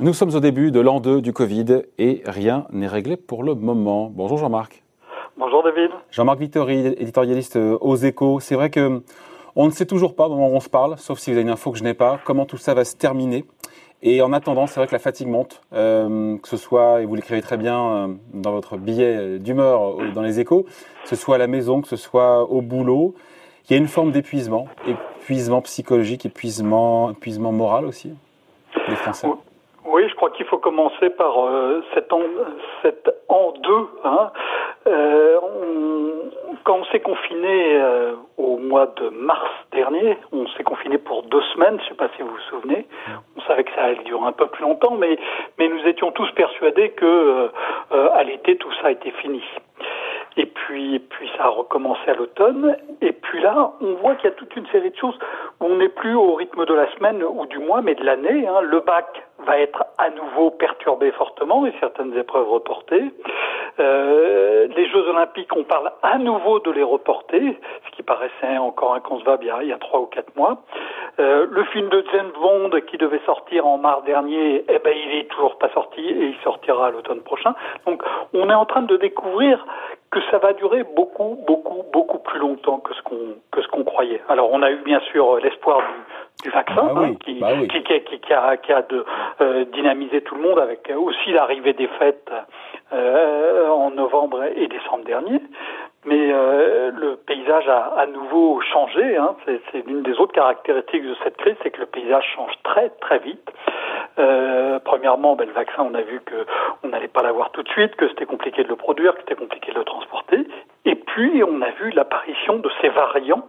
Nous sommes au début de l'an 2 du Covid et rien n'est réglé pour le moment. Bonjour Jean-Marc. Bonjour David. Jean-Marc Vittori, éditorialiste aux échos. C'est vrai que on ne sait toujours pas au moment où on se parle, sauf si vous avez une info que je n'ai pas, comment tout ça va se terminer. Et en attendant, c'est vrai que la fatigue monte, euh, que ce soit, et vous l'écrivez très bien euh, dans votre billet d'humeur dans les échos, que ce soit à la maison, que ce soit au boulot, il y a une forme d'épuisement, épuisement psychologique, épuisement, épuisement moral aussi, les Français. Je crois qu'il faut commencer par euh, cet an, cet an 2. Hein. Euh, quand on s'est confiné euh, au mois de mars dernier, on s'est confiné pour deux semaines, je ne sais pas si vous vous souvenez, on savait que ça allait durer un peu plus longtemps, mais, mais nous étions tous persuadés que à l'été tout ça était fini. Et puis, puis ça a recommencé à l'automne. Et puis là, on voit qu'il y a toute une série de choses où on n'est plus au rythme de la semaine ou du mois, mais de l'année. Hein. Le bac va être à nouveau perturbé fortement et certaines épreuves reportées. Euh, les Jeux Olympiques, on parle à nouveau de les reporter, ce qui paraissait encore inconcevable il y a trois ou quatre mois. Euh, le film de James Bond qui devait sortir en mars dernier, eh ben il est toujours pas sorti et il sortira à l'automne prochain. Donc on est en train de découvrir que ça va durer beaucoup, beaucoup, beaucoup plus longtemps que ce qu'on que ce qu'on croyait. Alors on a eu bien sûr l'espoir du du vaccin bah hein, qui, bah qui, qui, qui, a, qui a de, euh, dynamisé tout le monde avec aussi l'arrivée des fêtes euh, en novembre et décembre dernier. Mais euh, le paysage a à nouveau changé. Hein. C'est l'une des autres caractéristiques de cette crise, c'est que le paysage change très très vite. Euh, premièrement, ben, le vaccin, on a vu que on n'allait pas l'avoir tout de suite, que c'était compliqué de le produire, que c'était compliqué de le transporter. Et puis, on a vu l'apparition de ces variants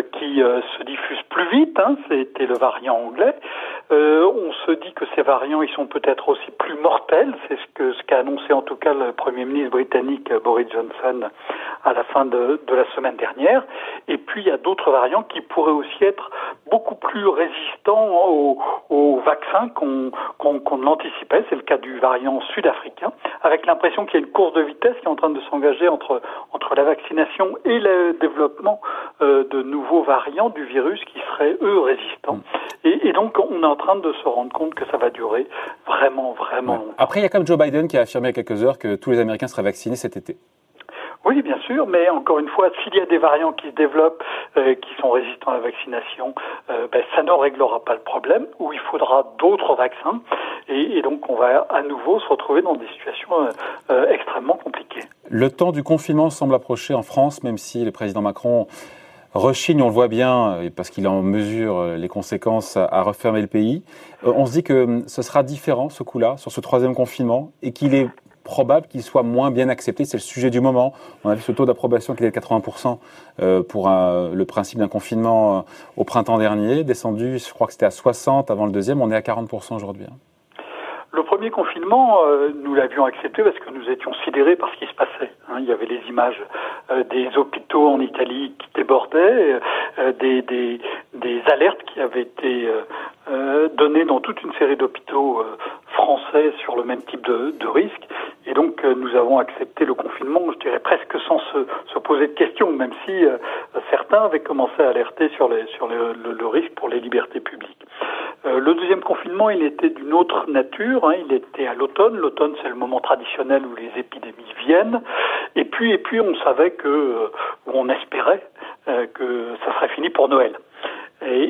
qui euh, se diffusent plus vite. Hein, C'était le variant anglais. Euh, on se dit que ces variants, ils sont peut-être aussi plus mortels. C'est ce qu'a annoncé en tout cas le Premier ministre britannique Boris Johnson à la fin de, la semaine dernière. Et puis il y a d'autres variants qui pourraient aussi être beaucoup plus résistants aux, vaccins qu'on qu'on l'anticipait. C'est le cas du variant sud-africain, avec l'impression qu'il y a une course de vitesse qui est en train de s'engager entre la vaccination et le développement euh, de nouveaux variants du virus qui seraient eux résistants. Et, et, donc on est en train de se rendre compte que ça va durer vraiment vraiment longtemps. Après il y a comme Joe Biden qui a affirmé il y a quelques heures que tous les Américains seraient vaccinés cet été. Oui, bien sûr, mais encore une fois, s'il y a des variants qui se développent, euh, qui sont résistants à la vaccination, euh, ben, ça ne réglera pas le problème, ou il faudra d'autres vaccins, et, donc on va à nouveau se retrouver dans des situations euh extrêmement compliquées. Le temps du confinement semble approcher en France, même si le président Macron rechigne, on le voit bien, parce qu'il en mesure les conséquences à refermer le pays. On se dit que hum, ce sera différent ce coup-là, sur ce troisième confinement, et qu'il est probable qu'il soit moins bien accepté. C'est le sujet du moment. On a vu ce taux d'approbation qui était de 80% euh, pour le principe d'un confinement euh, au printemps dernier, descendu, je crois que c'était à 60 avant le deuxième, on est à 40% aujourd'hui. Hein. Le premier confinement, euh, nous l'avions accepté parce que nous étions sidérés par ce qui se passait. Hein. il y avait les images des hôpitaux en Italie qui débordaient, des, alertes qui avaient été données dans toute une série d'hôpitaux français sur le même type de risque. Et donc euh, nous avons accepté le confinement, je dirais presque sans se, se poser de questions, même si euh, certains avaient commencé à alerter sur, les, sur le, le, risque pour les libertés publiques. Euh, le deuxième confinement, il était d'une autre nature, hein, il était à l'automne. L'automne, c'est le moment traditionnel où les épidémies viennent. Et puis, et puis, on savait que, on espérait que ça serait fini pour Noël.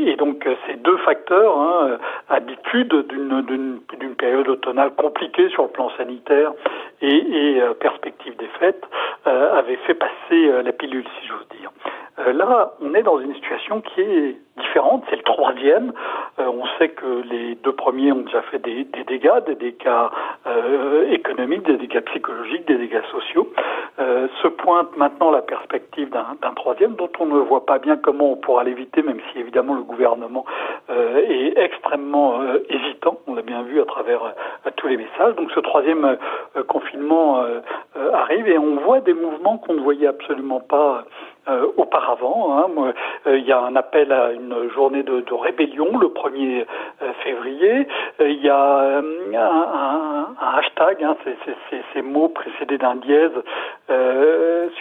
Et, donc ces deux facteurs, hein, habitude d'une période automnale compliquée sur le plan sanitaire et, et euh, perspective des fêtes, euh, avaient fait passer euh, la pilule, si j'ose dire. Euh, là, on est dans une situation qui est différente, c'est le troisième. Euh, on sait que les deux premiers ont déjà fait des, des dégâts, des dégâts euh, économiques, des dégâts psychologiques, des dégâts sociaux. se pointe maintenant la perspective d'un troisième dont on ne voit pas bien comment on pourra l'éviter, même si évidemment le gouvernement est extrêmement hésitant. On l'a bien vu à travers tous les messages. Donc ce troisième confinement arrive et on voit des mouvements qu'on ne voyait absolument pas euh, auparavant. Hein. Euh, il y a un appel à une journée de, rébellion le 1er euh, février. il y a un, hashtag, hein, ces mots précédés d'un dièse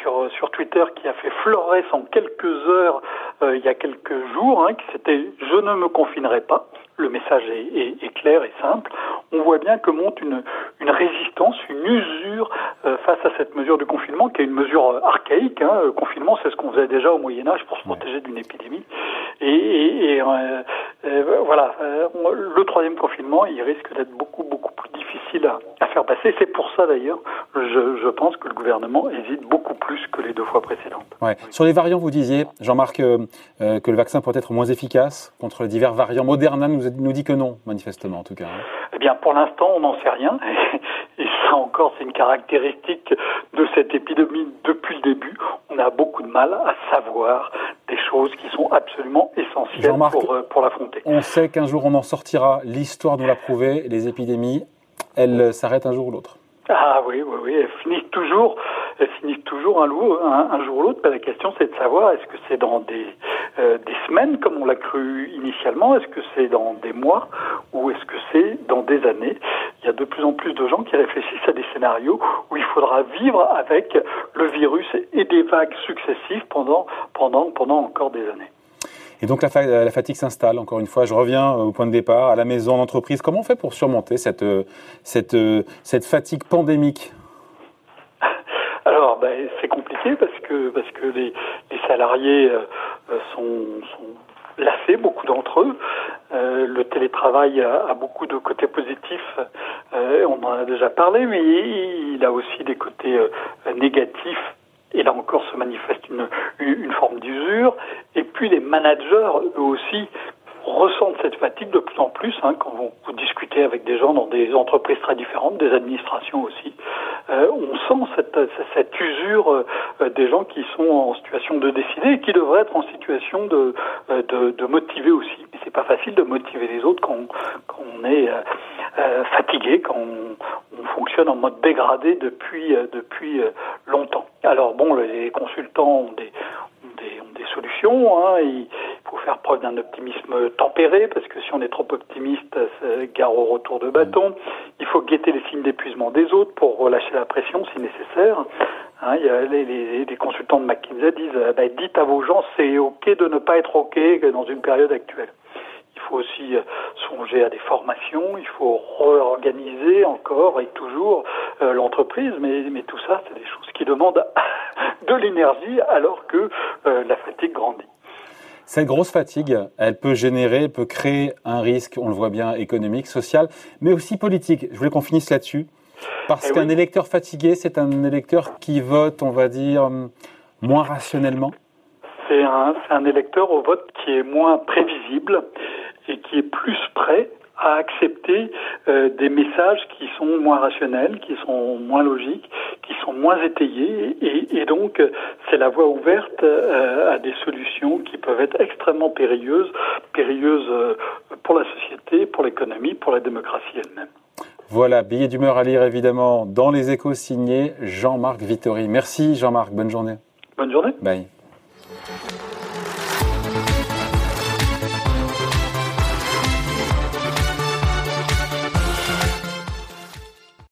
sur, sur Twitter qui a fait florès en quelques heures il y a quelques jours, hein, qui c'était « Je ne me confinerai pas ». Le message est clair et simple on voit bien que monte une, une résistance, une usure euh, face à cette mesure de confinement, qui est une mesure euh, archaïque. Hein. Le confinement, c'est ce qu'on faisait déjà au Moyen Âge pour se protéger d'une épidémie. Et, et, voilà, le troisième confinement, il risque d'être beaucoup, beaucoup plus difficile à, à faire passer. C'est pour ça d'ailleurs, je, je, pense que le gouvernement hésite beaucoup plus que les deux fois précédentes. Ouais. Sur les variants, vous disiez, Jean-Marc, que le vaccin pourrait être moins efficace contre les divers variants. Moderna nous, nous dit que non, manifestement en tout cas. Hein. Eh bien, pour l'instant, on n'en sait rien. Et ça encore, c'est une caractéristique de cette épidémie depuis le début. On a beaucoup de mal à savoir des choses qui sont absolument essentielles pour, euh, pour l'affronter. On sait qu'un jour on en sortira. L'histoire nous l'a prouvé. Les épidémies, elles s'arrêtent un jour ou l'autre. Ah oui, oui, oui, elles finissent toujours, elles finissent toujours un, un, jour ou l'autre. La question, c'est de savoir est-ce que c'est dans des, euh, des semaines, comme on l'a cru initialement, est-ce que c'est dans des mois? Ou est-ce que c'est dans des années Il y a de plus en plus de gens qui réfléchissent à des scénarios où il faudra vivre avec le virus et des vagues successives pendant, pendant, pendant encore des années. Et donc la, la fatigue s'installe, encore une fois, je reviens euh, au point de départ, à la maison, en entreprise. Comment on fait pour surmonter cette, euh, cette, euh, cette fatigue pandémique? Alors, ben, c'est compliqué parce que parce que les, les salariés sont, sont lassés, beaucoup d'entre eux. Euh, le télétravail a, beaucoup de côtés positifs, euh, on en a déjà parlé, mais il a aussi des côtés négatifs et là encore se manifeste une, forme d'usure. Et puis les managers, eux aussi, ressentent cette fatigue de plus en plus hein, quand vous, discutez avec des gens dans des entreprises très différentes, des administrations aussi. Euh, on sent cette, usure euh, des gens qui sont en situation de décider et qui devraient être en situation euh, de motiver aussi. C'est pas facile de motiver les autres quand, on est euh, euh, fatigué, quand on, on, fonctionne en mode dégradé depuis, depuis longtemps. Alors bon, les consultants ont des, ont des, ont des solutions. Hein, il faut faire preuve d'un optimisme tempéré, parce que si on est trop optimiste, gare au retour de bâton. Il faut guetter les signes d'épuisement des autres pour relâcher la pression si nécessaire. Hein, y a les, les, les, consultants de McKinsey disent bah, dites à vos gens c'est ok de ne pas être ok dans une période actuelle. Il faut aussi euh, songer à des formations, il faut réorganiser encore et toujours euh, l'entreprise, mais, mais tout ça, c'est des choses qui demandent de l'énergie alors que euh, la fatigue grandit. Cette grosse fatigue, elle peut générer, peut créer un risque, on le voit bien, économique, social, mais aussi politique. Je voulais qu'on finisse là-dessus. Parce eh qu'un oui. électeur fatigué, c'est un électeur qui vote, on va dire, moins rationnellement C'est un, un électeur au vote qui est moins prévisible et qui est plus prêt à accepter euh, des messages qui sont moins rationnels, qui sont moins logiques, qui sont moins étayés, et, et donc c'est la voie ouverte euh, à des solutions qui peuvent être extrêmement périlleuses, périlleuses euh, pour la société, pour l'économie, pour la démocratie elle-même. Voilà, billet d'humeur à lire évidemment dans les échos signés Jean-Marc Vittori. Merci Jean-Marc, bonne journée. Bonne journée. Bye.